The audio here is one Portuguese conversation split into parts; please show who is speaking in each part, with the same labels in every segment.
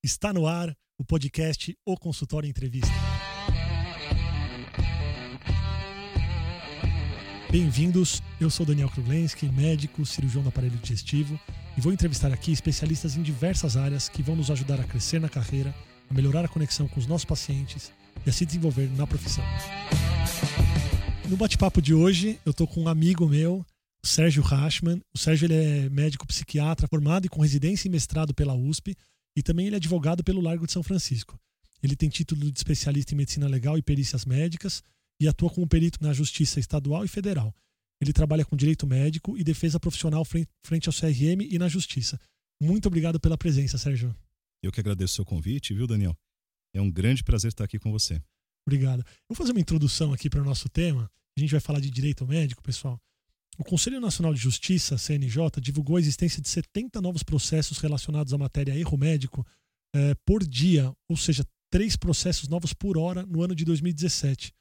Speaker 1: Está no ar o podcast O Consultório Entrevista. Bem-vindos, eu sou Daniel Kruglenski, médico, cirurgião do aparelho digestivo, e vou entrevistar aqui especialistas em diversas áreas que vão nos ajudar a crescer na carreira, a melhorar a conexão com os nossos pacientes e a se desenvolver na profissão. No bate-papo de hoje, eu estou com um amigo meu, o Sérgio Rachman. O Sérgio ele é médico psiquiatra formado e com residência e mestrado pela USP e também ele é advogado pelo Largo de São Francisco. Ele tem título de especialista em medicina legal e perícias médicas e atua como perito na Justiça Estadual e Federal. Ele trabalha com direito médico e defesa profissional frente ao CRM e na Justiça. Muito obrigado pela presença, Sérgio.
Speaker 2: Eu que agradeço o seu convite, viu, Daniel? É um grande prazer estar aqui com você.
Speaker 1: Obrigado. Vou fazer uma introdução aqui para o nosso tema. A gente vai falar de direito médico, pessoal. O Conselho Nacional de Justiça, CNJ, divulgou a existência de 70 novos processos relacionados à matéria erro médico eh, por dia, ou seja, três processos novos por hora no ano de 2017.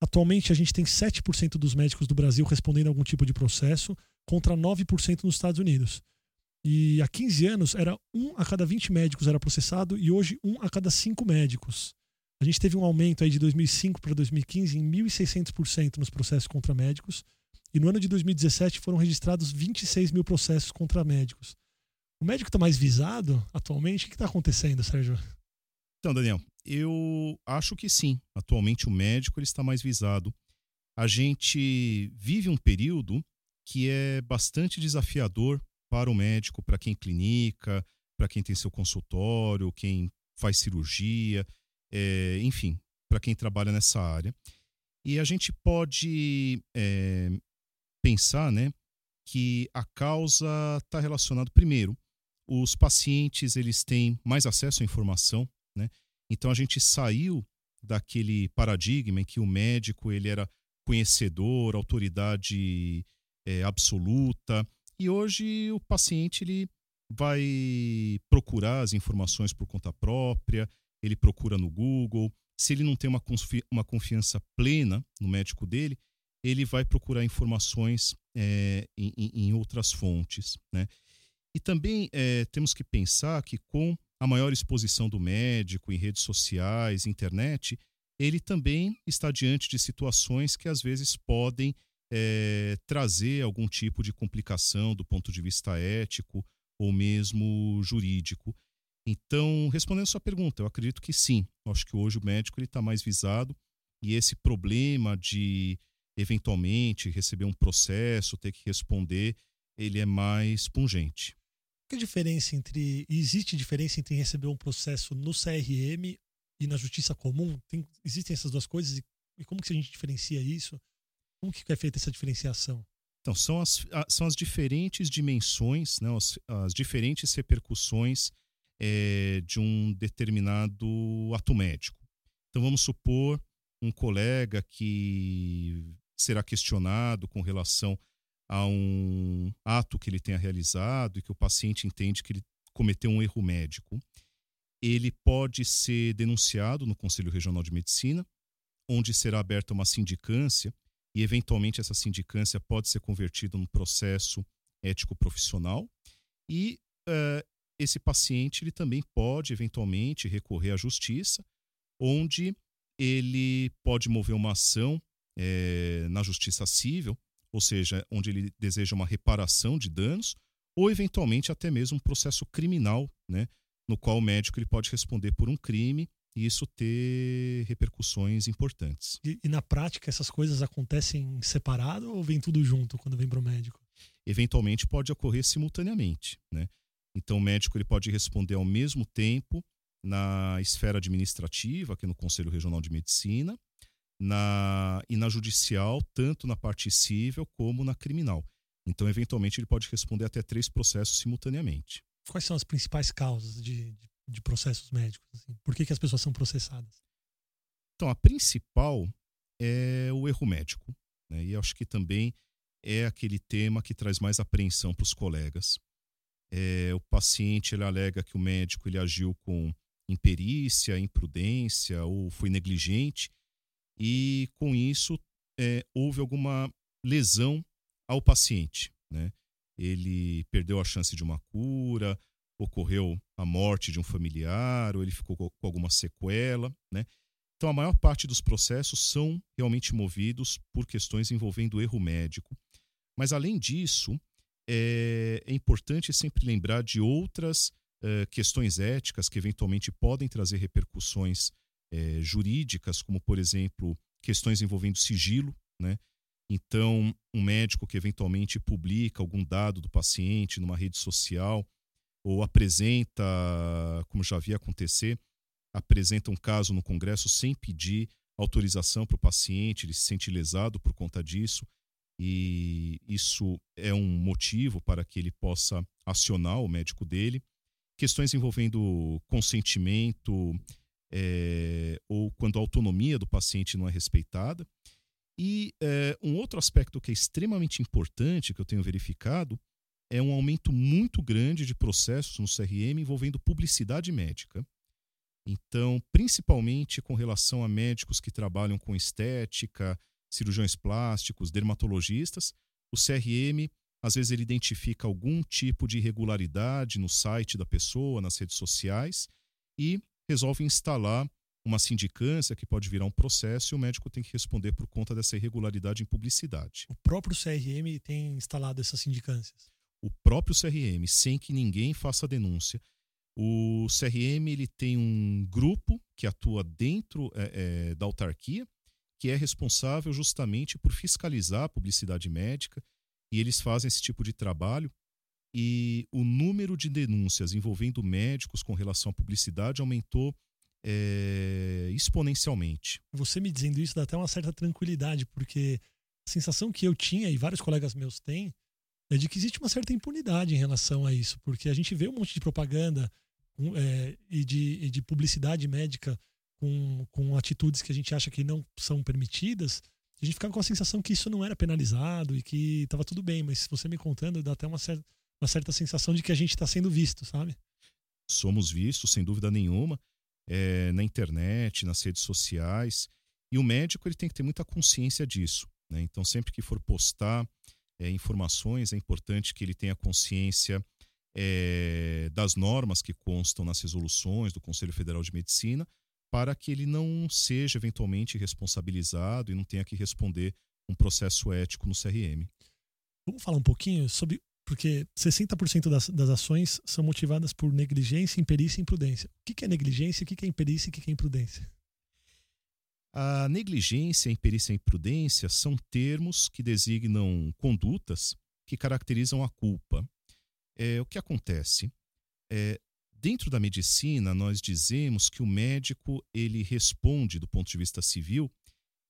Speaker 1: Atualmente, a gente tem 7% dos médicos do Brasil respondendo a algum tipo de processo, contra 9% nos Estados Unidos. E há 15 anos, era um a cada 20 médicos era processado e hoje um a cada 5 médicos. A gente teve um aumento aí de 2005 para 2015 em 1.600% nos processos contra médicos. E no ano de 2017 foram registrados 26 mil processos contra médicos. O médico está mais visado atualmente? O que está acontecendo, Sérgio?
Speaker 2: Então, Daniel, eu acho que sim. Atualmente o médico ele está mais visado. A gente vive um período que é bastante desafiador para o médico, para quem clinica, para quem tem seu consultório, quem faz cirurgia é, enfim, para quem trabalha nessa área. E a gente pode é, pensar né, que a causa está relacionada, primeiro, os pacientes eles têm mais acesso à informação, né? então a gente saiu daquele paradigma em que o médico ele era conhecedor, autoridade é, absoluta, e hoje o paciente ele vai procurar as informações por conta própria, ele procura no Google. Se ele não tem uma, confi uma confiança plena no médico dele, ele vai procurar informações é, em, em, outras fontes. Né? E também é, temos que pensar que com a maior exposição do médico em redes sociais, internet, ele também está diante de situações que às vezes podem é, trazer algum tipo de complicação do ponto de vista ético ou mesmo jurídico. Então, respondendo a sua pergunta, eu acredito que sim. Eu acho que hoje o médico está mais visado e esse problema de eventualmente receber um processo, ter que responder, ele é mais pungente.
Speaker 1: Que diferença entre existe diferença entre receber um processo no CRM e na justiça comum? Tem, existem essas duas coisas e, e como que a gente diferencia isso? Como que é feita essa diferenciação?
Speaker 2: Então, são as, são as diferentes dimensões, né, as, as diferentes repercussões é, de um determinado ato médico. Então, vamos supor um colega que será questionado com relação a um ato que ele tenha realizado e que o paciente entende que ele cometeu um erro médico. Ele pode ser denunciado no Conselho Regional de Medicina, onde será aberta uma sindicância e, eventualmente, essa sindicância pode ser convertida num processo ético profissional. E uh, esse paciente ele também pode eventualmente recorrer à justiça, onde ele pode mover uma ação é, na justiça civil, ou seja, onde ele deseja uma reparação de danos, ou eventualmente até mesmo um processo criminal, né, no qual o médico ele pode responder por um crime e isso ter repercussões importantes.
Speaker 1: E, e na prática essas coisas acontecem separado ou vem tudo junto quando vem para o médico?
Speaker 2: Eventualmente pode ocorrer simultaneamente, né? Então, o médico ele pode responder ao mesmo tempo na esfera administrativa, aqui no Conselho Regional de Medicina, na, e na judicial, tanto na parte civil como na criminal. Então, eventualmente, ele pode responder até três processos simultaneamente.
Speaker 1: Quais são as principais causas de, de, de processos médicos? Assim? Por que, que as pessoas são processadas?
Speaker 2: Então, a principal é o erro médico. Né? E acho que também é aquele tema que traz mais apreensão para os colegas. É, o paciente ele alega que o médico ele agiu com imperícia, imprudência ou foi negligente e com isso é, houve alguma lesão ao paciente, né? Ele perdeu a chance de uma cura ocorreu a morte de um familiar ou ele ficou com alguma sequela, né? Então a maior parte dos processos são realmente movidos por questões envolvendo erro médico. Mas além disso, é, é importante sempre lembrar de outras uh, questões éticas que eventualmente podem trazer repercussões uh, jurídicas, como por exemplo questões envolvendo sigilo, né? Então, um médico que eventualmente publica algum dado do paciente numa rede social ou apresenta, como já havia acontecer, apresenta um caso no Congresso sem pedir autorização para o paciente, ele se sente lesado por conta disso, e isso é um motivo para que ele possa acionar o médico dele. Questões envolvendo consentimento é, ou quando a autonomia do paciente não é respeitada. E é, um outro aspecto que é extremamente importante, que eu tenho verificado, é um aumento muito grande de processos no CRM envolvendo publicidade médica. Então, principalmente com relação a médicos que trabalham com estética, cirurgiões plásticos, dermatologistas, o CRM, às vezes, ele identifica algum tipo de irregularidade no site da pessoa, nas redes sociais, e resolve instalar uma sindicância que pode virar um processo e o médico tem que responder por conta dessa irregularidade em publicidade.
Speaker 1: O próprio CRM tem instalado essas sindicâncias?
Speaker 2: O próprio CRM, sem que ninguém faça denúncia. O CRM ele tem um grupo que atua dentro é, é, da autarquia, que é responsável justamente por fiscalizar a publicidade médica, e eles fazem esse tipo de trabalho. E o número de denúncias envolvendo médicos com relação à publicidade aumentou é, exponencialmente.
Speaker 1: Você me dizendo isso dá até uma certa tranquilidade, porque a sensação que eu tinha e vários colegas meus têm é de que existe uma certa impunidade em relação a isso, porque a gente vê um monte de propaganda é, e, de, e de publicidade médica com, com atitudes que a gente acha que não são permitidas, a gente ficava com a sensação que isso não era penalizado e que estava tudo bem, mas você me contando dá até uma certa, uma certa sensação de que a gente está sendo visto, sabe?
Speaker 2: Somos vistos, sem dúvida nenhuma é, na internet, nas redes sociais. E o médico ele tem que ter muita consciência disso. Né? Então, sempre que for postar é, informações, é importante que ele tenha consciência é, das normas que constam nas resoluções do Conselho Federal de Medicina, para que ele não seja eventualmente responsabilizado e não tenha que responder um processo ético no CRM.
Speaker 1: Vamos falar um pouquinho sobre porque 60% das, das ações são motivadas por negligência, imperícia e imprudência. O que, que é negligência, o que, que é imperícia e o que, que é imprudência?
Speaker 2: A negligência, a imperícia e a imprudência são termos que designam condutas que caracterizam a culpa. É, o que acontece? É, dentro da medicina, nós dizemos que o médico ele responde, do ponto de vista civil,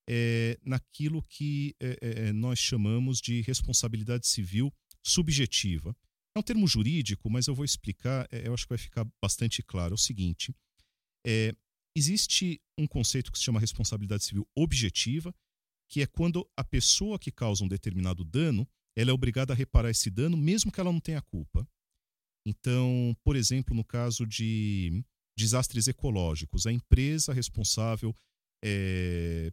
Speaker 2: é, naquilo que é, é, nós chamamos de responsabilidade civil subjetiva. É um termo jurídico, mas eu vou explicar, é, eu acho que vai ficar bastante claro. É o seguinte: é, existe um conceito que se chama responsabilidade civil objetiva, que é quando a pessoa que causa um determinado dano ela é obrigada a reparar esse dano, mesmo que ela não tenha culpa. Então, por exemplo, no caso de desastres ecológicos, a empresa responsável é,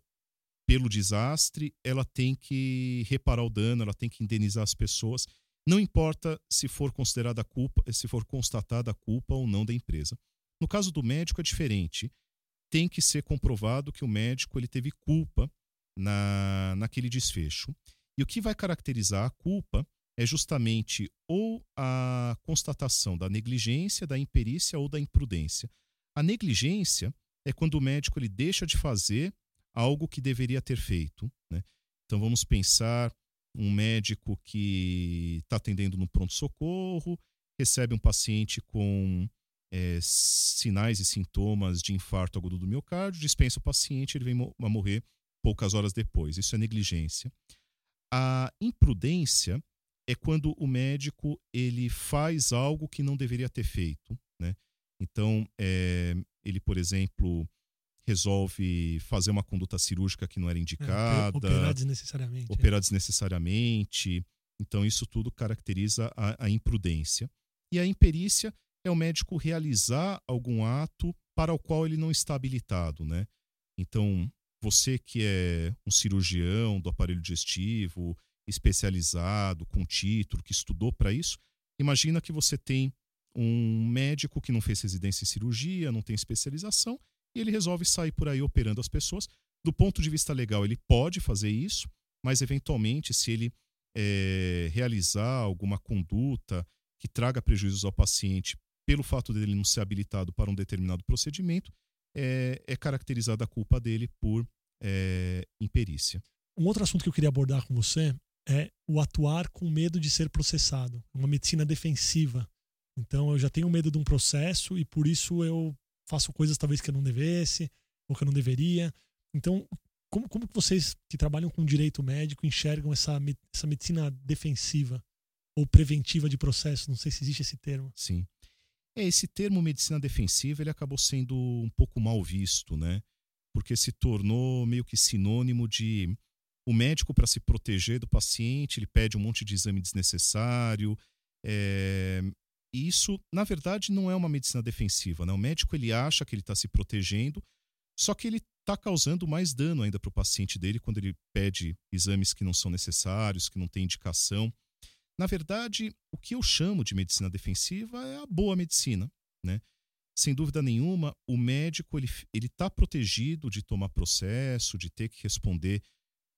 Speaker 2: pelo desastre, ela tem que reparar o dano, ela tem que indenizar as pessoas. Não importa se for considerada culpa, se for constatada a culpa ou não da empresa. No caso do médico é diferente. Tem que ser comprovado que o médico ele teve culpa na, naquele desfecho. E o que vai caracterizar a culpa é justamente ou a constatação da negligência, da imperícia ou da imprudência. A negligência é quando o médico ele deixa de fazer algo que deveria ter feito. Né? Então vamos pensar um médico que está atendendo no pronto-socorro, recebe um paciente com é, sinais e sintomas de infarto agudo do miocárdio, dispensa o paciente, ele vem a morrer poucas horas depois. Isso é negligência. A imprudência é quando o médico ele faz algo que não deveria ter feito, né? Então, é, ele, por exemplo, resolve fazer uma conduta cirúrgica que não era é, indicada.
Speaker 1: É, operar desnecessariamente.
Speaker 2: Operar é. desnecessariamente. Então, isso tudo caracteriza a, a imprudência. E a imperícia é o médico realizar algum ato para o qual ele não está habilitado, né? Então, você que é um cirurgião do aparelho digestivo, especializado, com título, que estudou para isso, imagina que você tem um médico que não fez residência em cirurgia, não tem especialização, e ele resolve sair por aí operando as pessoas. Do ponto de vista legal, ele pode fazer isso, mas eventualmente, se ele é, realizar alguma conduta que traga prejuízos ao paciente pelo fato dele não ser habilitado para um determinado procedimento, é, é caracterizada a culpa dele por é, imperícia.
Speaker 1: Um outro assunto que eu queria abordar com você é o atuar com medo de ser processado, uma medicina defensiva. Então eu já tenho medo de um processo e por isso eu faço coisas talvez que eu não devesse ou que eu não deveria. Então, como, como que vocês que trabalham com direito médico enxergam essa, essa medicina defensiva ou preventiva de processo? Não sei se existe esse termo.
Speaker 2: Sim. É, esse termo medicina defensiva ele acabou sendo um pouco mal visto, né? Porque se tornou meio que sinônimo de o médico, para se proteger do paciente, ele pede um monte de exame desnecessário. É, e isso, na verdade, não é uma medicina defensiva. Né? O médico ele acha que ele está se protegendo, só que ele está causando mais dano ainda para o paciente dele quando ele pede exames que não são necessários, que não tem indicação. Na verdade, o que eu chamo de medicina defensiva é a boa medicina. Né? Sem dúvida nenhuma, o médico ele está protegido de tomar processo, de ter que responder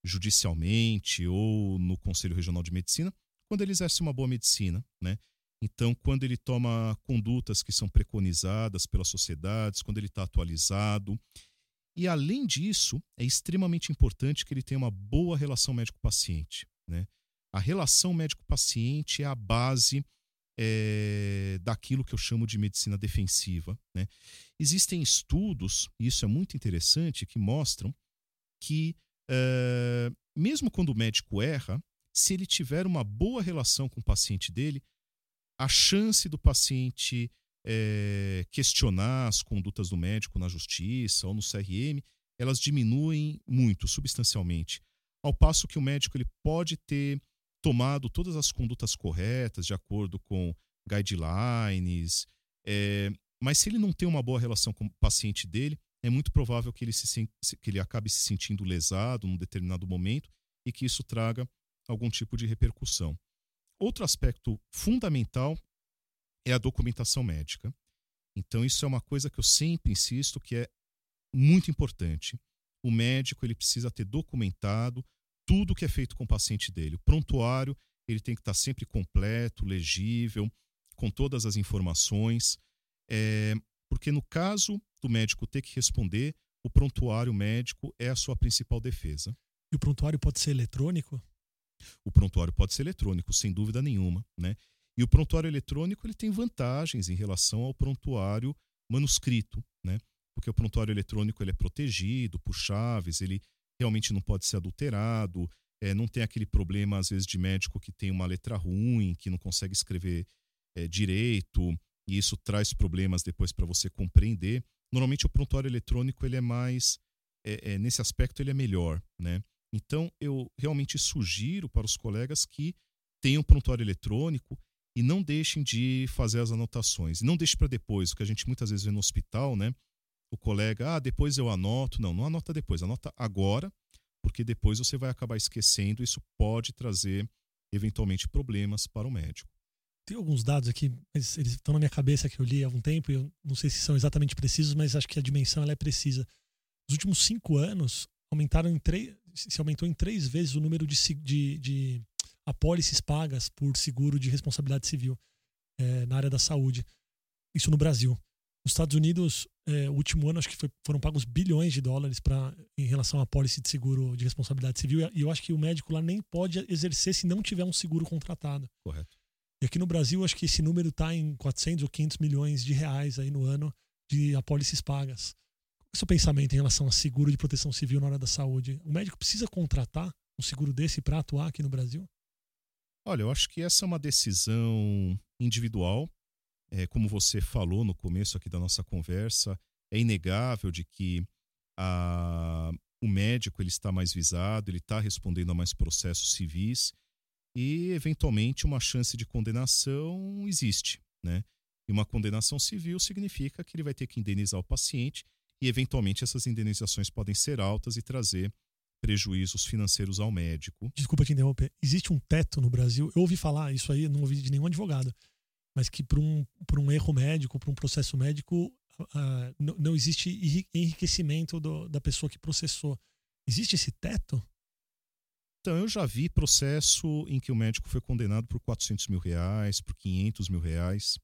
Speaker 2: judicialmente ou no Conselho Regional de Medicina, quando ele exerce uma boa medicina, né? Então, quando ele toma condutas que são preconizadas pelas sociedades, quando ele está atualizado. E, além disso, é extremamente importante que ele tenha uma boa relação médico-paciente. Né? A relação médico-paciente é a base é, daquilo que eu chamo de medicina defensiva. Né? Existem estudos, e isso é muito interessante, que mostram que Uh, mesmo quando o médico erra, se ele tiver uma boa relação com o paciente dele, a chance do paciente é, questionar as condutas do médico na justiça ou no CRM, elas diminuem muito, substancialmente. Ao passo que o médico ele pode ter tomado todas as condutas corretas, de acordo com guidelines, é, mas se ele não tem uma boa relação com o paciente dele, é muito provável que ele, se, que ele acabe se sentindo lesado num determinado momento e que isso traga algum tipo de repercussão. Outro aspecto fundamental é a documentação médica. Então, isso é uma coisa que eu sempre insisto que é muito importante. O médico ele precisa ter documentado tudo que é feito com o paciente dele. O prontuário ele tem que estar sempre completo, legível, com todas as informações. É, porque no caso do médico ter que responder, o prontuário médico é a sua principal defesa.
Speaker 1: E o prontuário pode ser eletrônico?
Speaker 2: O prontuário pode ser eletrônico, sem dúvida nenhuma, né? E o prontuário eletrônico ele tem vantagens em relação ao prontuário manuscrito, né? Porque o prontuário eletrônico ele é protegido por chaves, ele realmente não pode ser adulterado, é, não tem aquele problema às vezes de médico que tem uma letra ruim, que não consegue escrever é, direito, e isso traz problemas depois para você compreender. Normalmente o prontuário eletrônico ele é mais é, é, nesse aspecto ele é melhor, né? Então eu realmente sugiro para os colegas que tenham prontuário eletrônico e não deixem de fazer as anotações. E não deixe para depois, o que a gente muitas vezes vê no hospital, né? O colega, ah, depois eu anoto. Não, não anota depois, anota agora, porque depois você vai acabar esquecendo. Isso pode trazer eventualmente problemas para o médico
Speaker 1: tem alguns dados aqui, eles, eles estão na minha cabeça que eu li há algum tempo, e eu não sei se são exatamente precisos, mas acho que a dimensão ela é precisa. Nos últimos cinco anos, aumentaram em três, se aumentou em três vezes o número de, de, de apólices pagas por seguro de responsabilidade civil é, na área da saúde. Isso no Brasil. Nos Estados Unidos, é, o último ano, acho que foi, foram pagos bilhões de dólares pra, em relação à apólice de seguro de responsabilidade civil. E eu acho que o médico lá nem pode exercer se não tiver um seguro contratado.
Speaker 2: Correto.
Speaker 1: E aqui no Brasil, acho que esse número está em 400 ou 500 milhões de reais aí no ano de apólices pagas. É o seu pensamento em relação a seguro de proteção civil na hora da saúde? O médico precisa contratar um seguro desse para atuar aqui no Brasil?
Speaker 2: Olha, eu acho que essa é uma decisão individual. É, como você falou no começo aqui da nossa conversa, é inegável de que a, o médico ele está mais visado, ele está respondendo a mais processos civis e eventualmente uma chance de condenação existe, né? E uma condenação civil significa que ele vai ter que indenizar o paciente e eventualmente essas indenizações podem ser altas e trazer prejuízos financeiros ao médico.
Speaker 1: Desculpa te interromper. Existe um teto no Brasil? Eu ouvi falar isso aí, não ouvi de nenhum advogado. mas que por um, por um erro médico, por um processo médico, uh, não, não existe enriquecimento do, da pessoa que processou. Existe esse teto?
Speaker 2: Então, eu já vi processo em que o médico foi condenado por 400 mil reais, por 500 mil reais.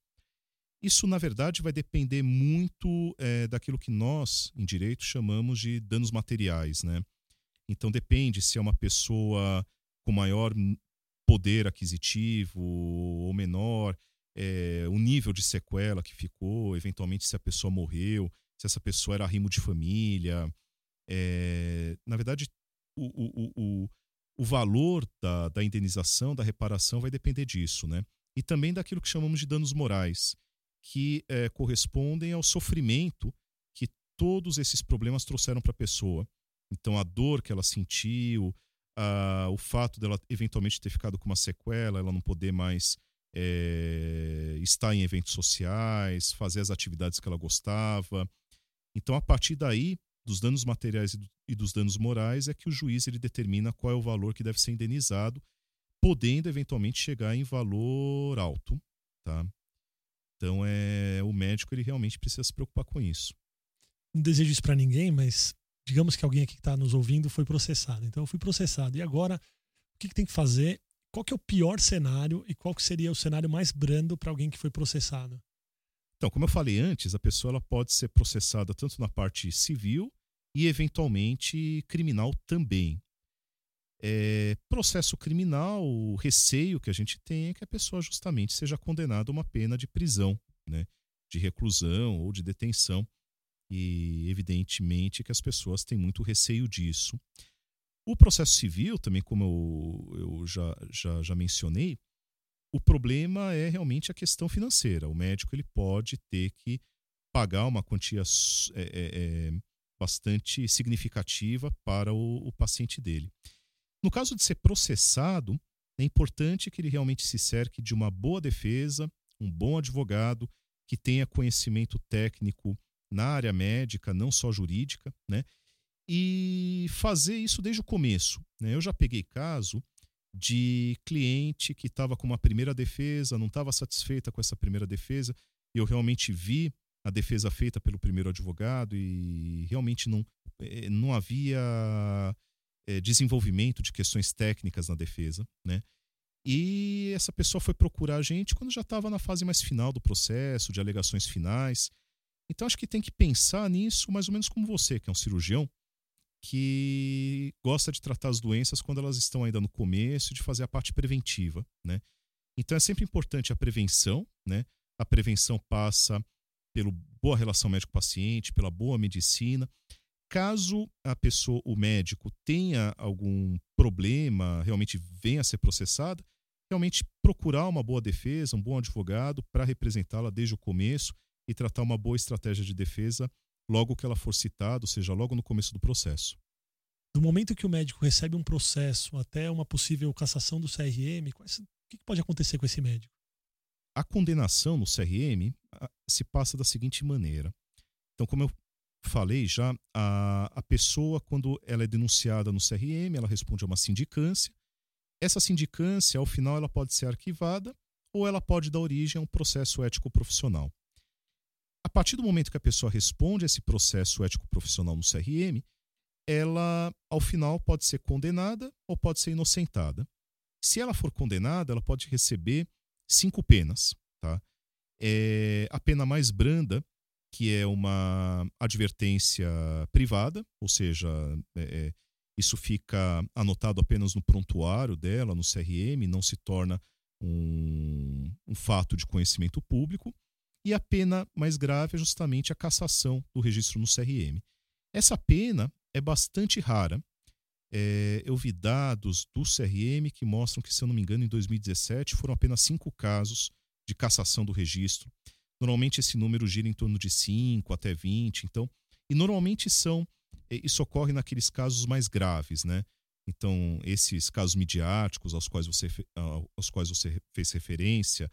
Speaker 2: Isso, na verdade, vai depender muito é, daquilo que nós, em direito, chamamos de danos materiais, né? Então, depende se é uma pessoa com maior poder aquisitivo ou menor, é, o nível de sequela que ficou, eventualmente se a pessoa morreu, se essa pessoa era rimo de família. É, na verdade, o, o, o, o valor da, da indenização, da reparação, vai depender disso, né? E também daquilo que chamamos de danos morais, que é, correspondem ao sofrimento que todos esses problemas trouxeram para a pessoa. Então, a dor que ela sentiu, a, o fato dela eventualmente ter ficado com uma sequela, ela não poder mais é, estar em eventos sociais, fazer as atividades que ela gostava. Então, a partir daí, dos danos materiais e dos danos morais, é que o juiz ele determina qual é o valor que deve ser indenizado, podendo eventualmente chegar em valor alto, tá? Então é o médico ele realmente precisa se preocupar com isso.
Speaker 1: Não desejo isso para ninguém, mas digamos que alguém aqui que está nos ouvindo foi processado. Então eu fui processado e agora o que, que tem que fazer? Qual que é o pior cenário e qual que seria o cenário mais brando para alguém que foi processado?
Speaker 2: Então, como eu falei antes, a pessoa ela pode ser processada tanto na parte civil e eventualmente criminal também. É, processo criminal, o receio que a gente tem é que a pessoa justamente seja condenada a uma pena de prisão, né, de reclusão ou de detenção. E evidentemente que as pessoas têm muito receio disso. O processo civil, também como eu, eu já, já, já mencionei, o problema é realmente a questão financeira. O médico ele pode ter que pagar uma quantia é, é, é, bastante significativa para o, o paciente dele. No caso de ser processado, é importante que ele realmente se cerque de uma boa defesa, um bom advogado que tenha conhecimento técnico na área médica, não só jurídica, né? E fazer isso desde o começo. Né? Eu já peguei caso de cliente que estava com uma primeira defesa, não estava satisfeita com essa primeira defesa. Eu realmente vi a defesa feita pelo primeiro advogado e realmente não, eh, não havia é, desenvolvimento de questões técnicas na defesa, né? E essa pessoa foi procurar a gente quando já estava na fase mais final do processo, de alegações finais. Então acho que tem que pensar nisso mais ou menos como você, que é um cirurgião, que gosta de tratar as doenças quando elas estão ainda no começo, de fazer a parte preventiva, né? Então é sempre importante a prevenção, né? A prevenção passa pela boa relação médico-paciente, pela boa medicina. Caso a pessoa, o médico, tenha algum problema, realmente venha a ser processada, realmente procurar uma boa defesa, um bom advogado para representá-la desde o começo e tratar uma boa estratégia de defesa logo que ela for citada, ou seja, logo no começo do processo.
Speaker 1: Do momento que o médico recebe um processo até uma possível cassação do CRM, o que pode acontecer com esse médico?
Speaker 2: A condenação no CRM se passa da seguinte maneira. Então, como eu falei já, a, a pessoa, quando ela é denunciada no CRM, ela responde a uma sindicância. Essa sindicância, ao final, ela pode ser arquivada ou ela pode dar origem a um processo ético profissional. A partir do momento que a pessoa responde a esse processo ético profissional no CRM, ela, ao final, pode ser condenada ou pode ser inocentada. Se ela for condenada, ela pode receber cinco penas. Tá? É, a pena mais branda, que é uma advertência privada, ou seja, é, é isso fica anotado apenas no prontuário dela, no CRM, não se torna um, um fato de conhecimento público. E a pena mais grave é justamente a cassação do registro no CRM. Essa pena é bastante rara. É, eu vi dados do CRM que mostram que, se eu não me engano, em 2017 foram apenas cinco casos de cassação do registro. Normalmente esse número gira em torno de 5 até 20. Então, e normalmente são é, isso ocorre naqueles casos mais graves, né? Então, esses casos midiáticos aos quais você, aos quais você fez referência,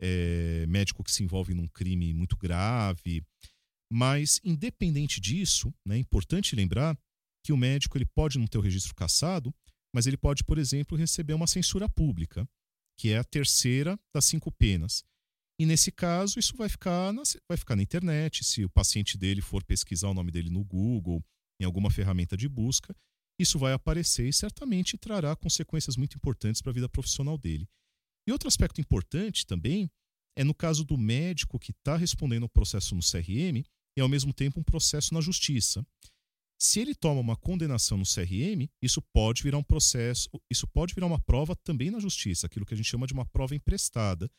Speaker 2: é, médico que se envolve num crime muito grave. Mas, independente disso, né, é importante lembrar que o médico ele pode não ter o registro cassado, mas ele pode, por exemplo, receber uma censura pública, que é a terceira das cinco penas. E nesse caso, isso vai ficar, na, vai ficar na internet. Se o paciente dele for pesquisar o nome dele no Google, em alguma ferramenta de busca, isso vai aparecer e certamente trará consequências muito importantes para a vida profissional dele. E outro aspecto importante também é no caso do médico que está respondendo ao processo no CRM e ao mesmo tempo um processo na justiça. Se ele toma uma condenação no CRM, isso pode virar um processo, isso pode virar uma prova também na justiça, aquilo que a gente chama de uma prova emprestada.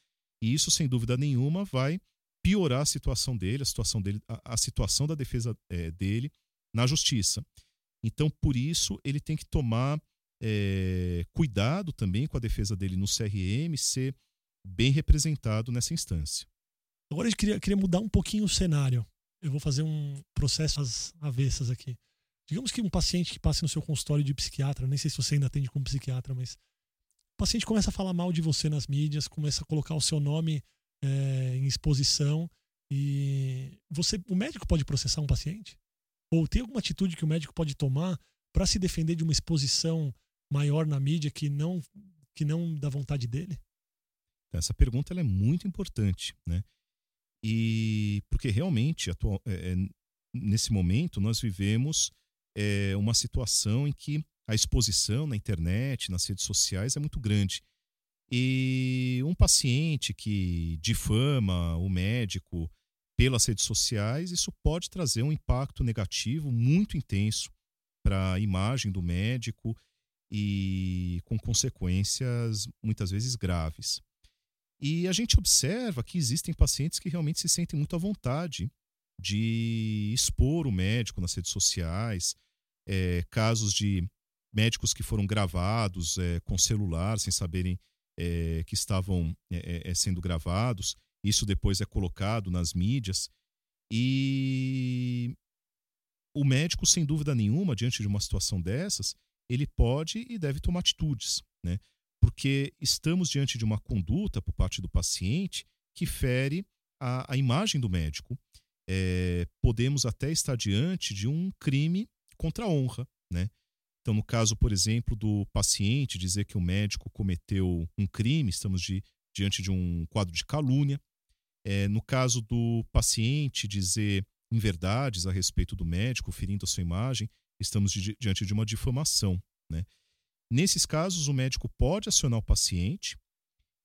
Speaker 2: E isso, sem dúvida nenhuma, vai piorar a situação dele, a situação dele, a, a situação da defesa é, dele na justiça. Então, por isso, ele tem que tomar é, cuidado também com a defesa dele no CRM, ser bem representado nessa instância.
Speaker 1: Agora eu queria, queria mudar um pouquinho o cenário. Eu vou fazer um processo às avessas aqui. Digamos que um paciente que passe no seu consultório de psiquiatra, nem sei se você ainda atende como psiquiatra, mas o paciente começa a falar mal de você nas mídias, começa a colocar o seu nome é, em exposição e você, o médico pode processar um paciente? Ou tem alguma atitude que o médico pode tomar para se defender de uma exposição maior na mídia que não que não dá vontade dele?
Speaker 2: Essa pergunta é muito importante, né? E porque realmente atual, é, é, nesse momento nós vivemos é, uma situação em que a exposição na internet, nas redes sociais é muito grande. E um paciente que difama o médico pelas redes sociais, isso pode trazer um impacto negativo muito intenso para a imagem do médico e com consequências muitas vezes graves. E a gente observa que existem pacientes que realmente se sentem muito à vontade de expor o médico nas redes sociais, é, casos de médicos que foram gravados é, com celular sem saberem é, que estavam sendo gravados. Isso depois é colocado nas mídias. E o médico, sem dúvida nenhuma, diante de uma situação dessas, ele pode e deve tomar atitudes, né? Porque estamos diante de uma conduta por parte do paciente que fere a, a imagem do médico. É, podemos até estar diante de um crime contra a honra, né? Então, no caso, por exemplo, do paciente dizer que o médico cometeu um crime, estamos de, diante de um quadro de calúnia. É, no caso do paciente dizer inverdades a respeito do médico, ferindo a sua imagem, estamos di diante de uma difamação. Né? Nesses casos, o médico pode acionar o paciente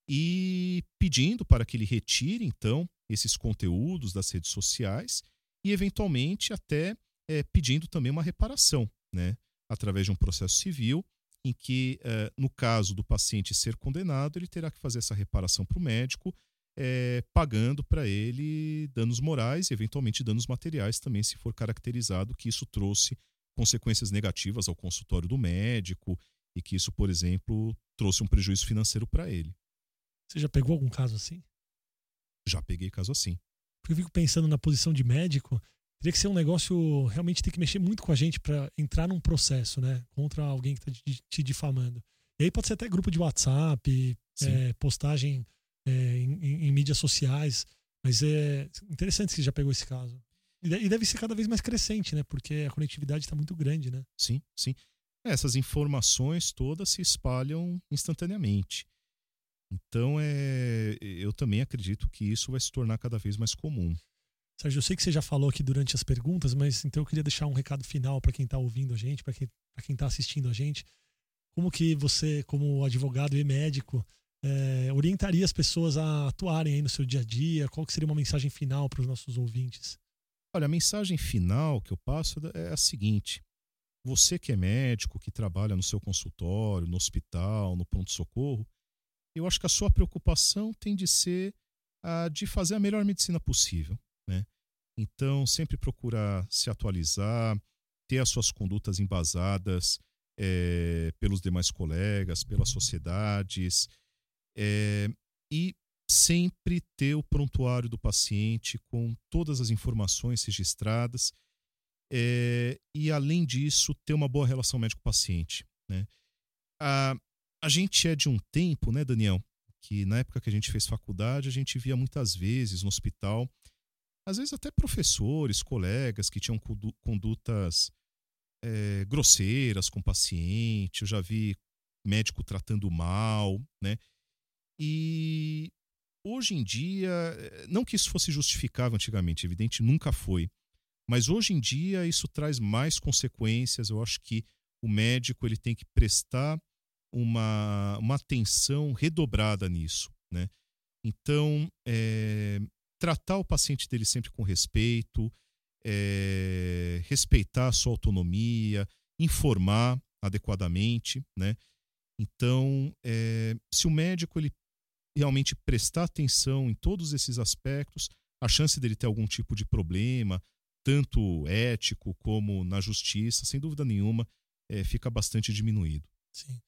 Speaker 2: e pedindo para que ele retire, então, esses conteúdos das redes sociais e, eventualmente, até é, pedindo também uma reparação, né? Através de um processo civil, em que, é, no caso do paciente ser condenado, ele terá que fazer essa reparação para o médico, é, pagando para ele danos morais e, eventualmente, danos materiais também, se for caracterizado que isso trouxe consequências negativas ao consultório do médico e que isso, por exemplo, trouxe um prejuízo financeiro para ele.
Speaker 1: Você já pegou algum caso assim?
Speaker 2: Já peguei caso assim.
Speaker 1: Porque eu fico pensando na posição de médico, teria que ser um negócio realmente tem que mexer muito com a gente para entrar num processo, né, contra alguém que está te difamando. E aí pode ser até grupo de WhatsApp, é, postagem é, em, em, em, mídias sociais, mas é interessante que você já pegou esse caso. E deve ser cada vez mais crescente, né, porque a conectividade está muito grande, né?
Speaker 2: Sim, sim. Essas informações todas se espalham instantaneamente. Então, é, eu também acredito que isso vai se tornar cada vez mais comum.
Speaker 1: Sérgio, eu sei que você já falou aqui durante as perguntas, mas então eu queria deixar um recado final para quem está ouvindo a gente, para quem está assistindo a gente. Como que você, como advogado e médico, é, orientaria as pessoas a atuarem aí no seu dia a dia? Qual que seria uma mensagem final para os nossos ouvintes?
Speaker 2: Olha, a mensagem final que eu passo é a seguinte: você que é médico, que trabalha no seu consultório, no hospital, no pronto-socorro, eu acho que a sua preocupação tem de ser a de fazer a melhor medicina possível. Né? Então, sempre procurar se atualizar, ter as suas condutas embasadas é, pelos demais colegas, pelas sociedades, é, e sempre ter o prontuário do paciente com todas as informações registradas. É, e, além disso, ter uma boa relação médico-paciente. Né? A, a gente é de um tempo, né, Daniel, que na época que a gente fez faculdade, a gente via muitas vezes no hospital às vezes até professores, colegas que tinham condutas é, grosseiras com paciente, eu já vi médico tratando mal, né? E hoje em dia, eh, não que isso fosse justificável antigamente, evidente, nunca foi. Mas hoje em dia isso traz mais consequências. Eu acho que o médico ele tem que prestar uma, uma atenção redobrada nisso, né? Então, é, tratar o paciente dele sempre com respeito, é, respeitar a sua autonomia, informar adequadamente, né? Então, é, se o médico ele realmente prestar atenção em todos esses aspectos, a chance dele ter algum tipo de problema, tanto ético como na justiça, sem dúvida nenhuma, é, fica bastante diminuído.
Speaker 1: Sim.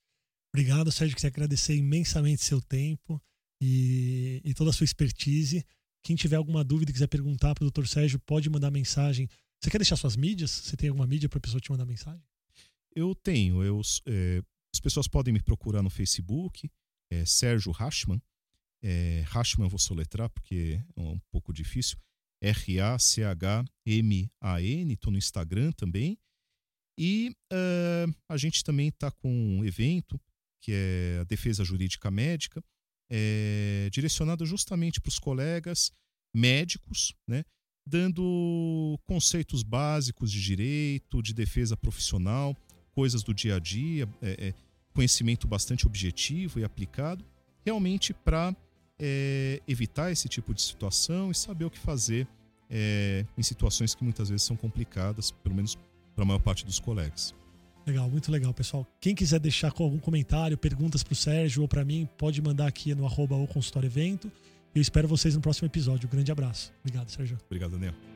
Speaker 1: Obrigado, Sérgio. Queria agradecer imensamente seu tempo e, e toda a sua expertise. Quem tiver alguma dúvida e quiser perguntar para o Dr. Sérgio, pode mandar mensagem. Você quer deixar suas mídias? Você tem alguma mídia para a pessoa te mandar mensagem?
Speaker 2: Eu tenho. Eu, é, as pessoas podem me procurar no Facebook, é, Sérgio Rachman. É, Rachman eu vou soletrar porque é um pouco difícil. R-A-C-H-M-A-N. Estou no Instagram também. E uh, a gente também está com um evento que é a Defesa Jurídica Médica, é, direcionado justamente para os colegas médicos, né, dando conceitos básicos de direito, de defesa profissional, coisas do dia a dia, é, é, conhecimento bastante objetivo e aplicado, realmente para é, evitar esse tipo de situação e saber o que fazer é, em situações que muitas vezes são complicadas, pelo menos para a maior parte dos colegas.
Speaker 1: Legal, muito legal, pessoal. Quem quiser deixar algum comentário, perguntas para o Sérgio ou para mim, pode mandar aqui no arroba o consultório evento. Eu espero vocês no próximo episódio. Um grande abraço. Obrigado, Sérgio.
Speaker 2: Obrigado, Daniel.